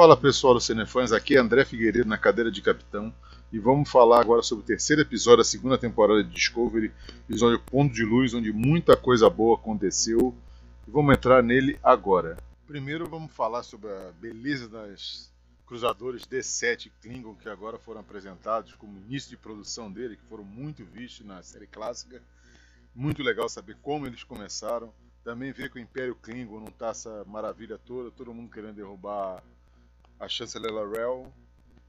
Fala pessoal do Cinefãs, aqui é André Figueiredo na cadeira de capitão e vamos falar agora sobre o terceiro episódio da segunda temporada de Discovery, episódio Ponto de Luz, onde muita coisa boa aconteceu e vamos entrar nele agora. Primeiro vamos falar sobre a beleza das cruzadores D7 Klingon que agora foram apresentados como início de produção dele, que foram muito vistos na série clássica. Muito legal saber como eles começaram. Também ver que o Império Klingon não está essa maravilha toda, todo mundo querendo derrubar a chanceler Larell,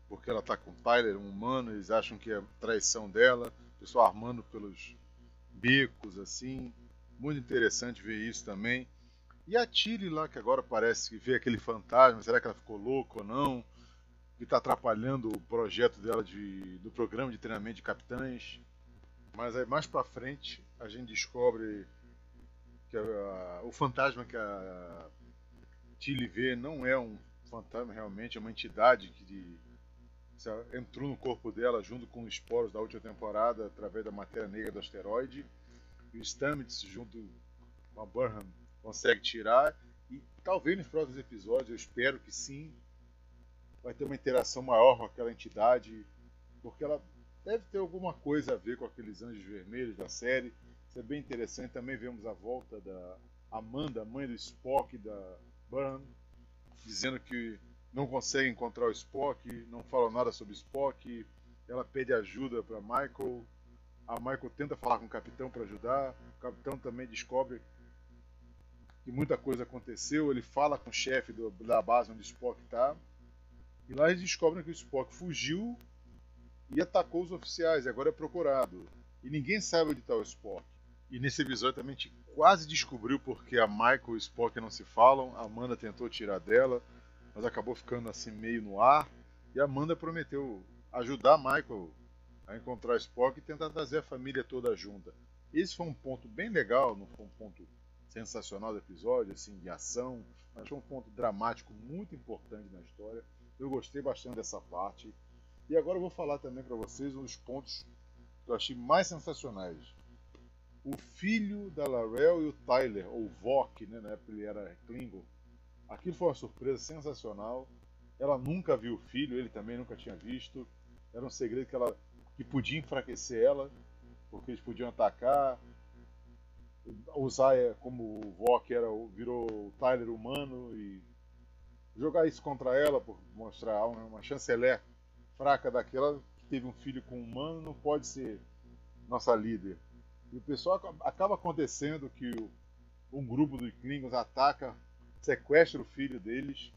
porque ela está com Tyler, um humano, eles acham que é traição dela, o pessoal armando pelos becos, assim. Muito interessante ver isso também. E a Tilly lá, que agora parece que vê aquele fantasma, será que ela ficou louca ou não? Que está atrapalhando o projeto dela de, do programa de treinamento de capitães. Mas aí mais para frente a gente descobre que a, o fantasma que a Tilly vê não é um fantasma realmente, é uma entidade que entrou no corpo dela junto com os esporos da última temporada através da matéria negra do asteroide. E o Stamets junto com a Burnham consegue tirar. E talvez nos próximos episódios, eu espero que sim, vai ter uma interação maior com aquela entidade, porque ela deve ter alguma coisa a ver com aqueles anjos vermelhos da série. Isso é bem interessante. Também vemos a volta da Amanda, mãe do Spock da Burnham, dizendo que não consegue encontrar o Spock, não fala nada sobre Spock. Ela pede ajuda para Michael. A Michael tenta falar com o capitão para ajudar. O capitão também descobre que muita coisa aconteceu. Ele fala com o chefe do, da base onde o Spock está. E lá eles descobrem que o Spock fugiu e atacou os oficiais. E agora é procurado. E ninguém sabe onde está o Spock. E nesse episódio também a gente quase descobriu porque a Michael e o Spock não se falam. A Amanda tentou tirar dela, mas acabou ficando assim meio no ar. E a Amanda prometeu ajudar a Michael a encontrar Spock e tentar trazer a família toda junta. Esse foi um ponto bem legal, não foi um ponto sensacional do episódio, assim, de ação, mas foi um ponto dramático muito importante na história. Eu gostei bastante dessa parte. E agora eu vou falar também para vocês um dos pontos que eu achei mais sensacionais. O filho da Larell e o Tyler, ou Vok, né, na época ele era Klingon. Aquilo foi uma surpresa sensacional. Ela nunca viu o filho, ele também nunca tinha visto. Era um segredo que, ela, que podia enfraquecer ela, porque eles podiam atacar, Zaya, como o Vok era, virou o Tyler humano e jogar isso contra ela por mostrar uma chanceler fraca daquela que teve um filho com um humano não pode ser nossa líder. E o pessoal acaba acontecendo que um grupo dos Klingons ataca, sequestra o filho deles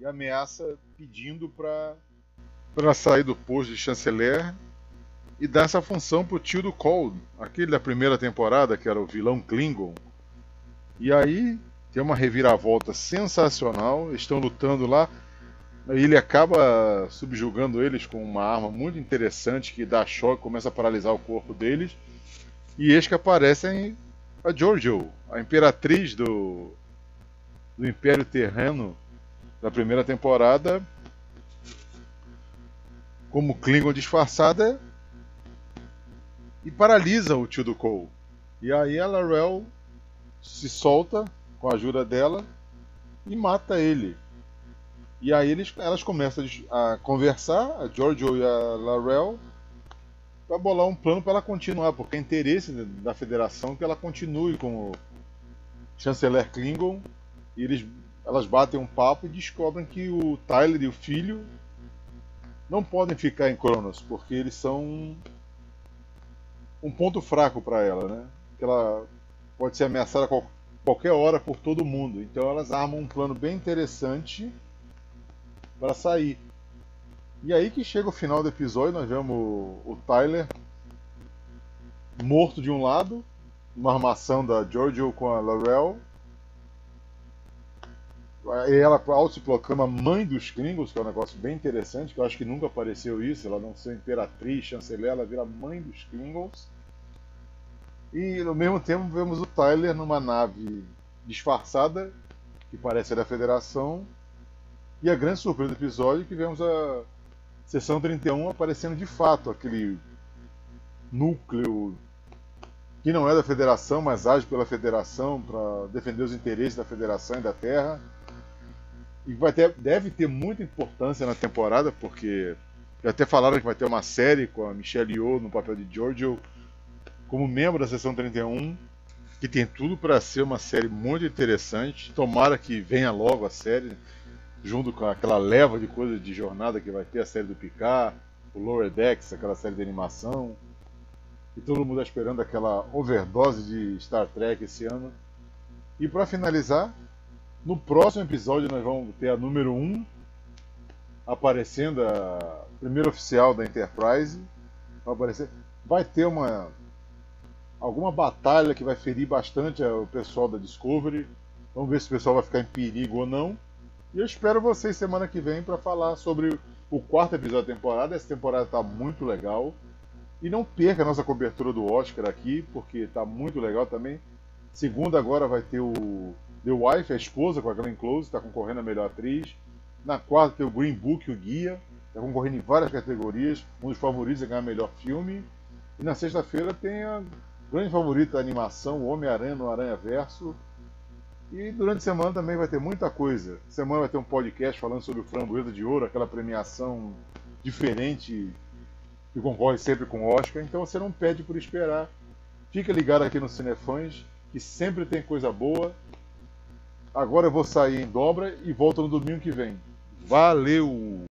e ameaça pedindo para sair do posto de chanceler e dá essa função pro tio do Cold, aquele da primeira temporada, que era o vilão Klingon. E aí tem uma reviravolta sensacional, estão lutando lá. E ele acaba subjugando eles com uma arma muito interessante que dá choque, começa a paralisar o corpo deles. E eis que aparecem a Giorgio, a imperatriz do, do Império Terreno da primeira temporada, como Klingon disfarçada e paralisa o tio do Cole. E aí a Larell se solta com a ajuda dela e mata ele. E aí eles, elas começam a conversar, a Giorgio e a Larell, para bolar um plano para ela continuar, porque é interesse da federação que ela continue como chanceler Klingon. E eles, elas batem um papo e descobrem que o Tyler e o filho não podem ficar em Cronos, porque eles são um ponto fraco para ela, né? Que ela pode ser ameaçada a qualquer hora por todo mundo. Então elas armam um plano bem interessante para sair. E aí que chega o final do episódio, nós vemos o Tyler morto de um lado, uma armação da Giorgio com a Laurel. E ela se proclama mãe dos Klingons, que é um negócio bem interessante, que eu acho que nunca apareceu isso. Ela não ser imperatriz, chanceler, ela vira mãe dos Klingons. E no mesmo tempo vemos o Tyler numa nave disfarçada, que parece ser da Federação. E a grande surpresa do episódio é que vemos a Seção 31 aparecendo de fato, aquele núcleo que não é da Federação, mas age pela Federação para defender os interesses da Federação e da Terra. e vai ter, deve ter muita importância na temporada, porque já até falaram que vai ter uma série com a Michelle Yeoh no papel de Giorgio como membro da Seção 31, que tem tudo para ser uma série muito interessante. Tomara que venha logo a série, junto com aquela leva de coisas de jornada que vai ter a série do Picard, o Lower Decks, aquela série de animação. E todo mundo esperando aquela overdose de Star Trek esse ano. E para finalizar, no próximo episódio nós vamos ter a número 1 aparecendo a primeira oficial da Enterprise. Vai aparecer. Vai ter uma alguma batalha que vai ferir bastante o pessoal da Discovery. Vamos ver se o pessoal vai ficar em perigo ou não. E eu espero vocês semana que vem para falar sobre o quarto episódio da temporada. Essa temporada está muito legal. E não perca a nossa cobertura do Oscar aqui, porque está muito legal também. Segunda agora vai ter o The Wife, a esposa, com a Glenn Close, está concorrendo a melhor atriz. Na quarta tem o Green Book, o guia, está concorrendo em várias categorias. Um dos favoritos é ganhar melhor filme. E na sexta-feira tem a grande favorita da animação, o Homem-Aranha no Aranha Verso. E durante a semana também vai ter muita coisa. Semana vai ter um podcast falando sobre o Framboesa de Ouro, aquela premiação diferente que concorre sempre com o Oscar. Então você não pede por esperar. Fica ligado aqui no Cinefãs, que sempre tem coisa boa. Agora eu vou sair em dobra e volto no domingo que vem. Valeu!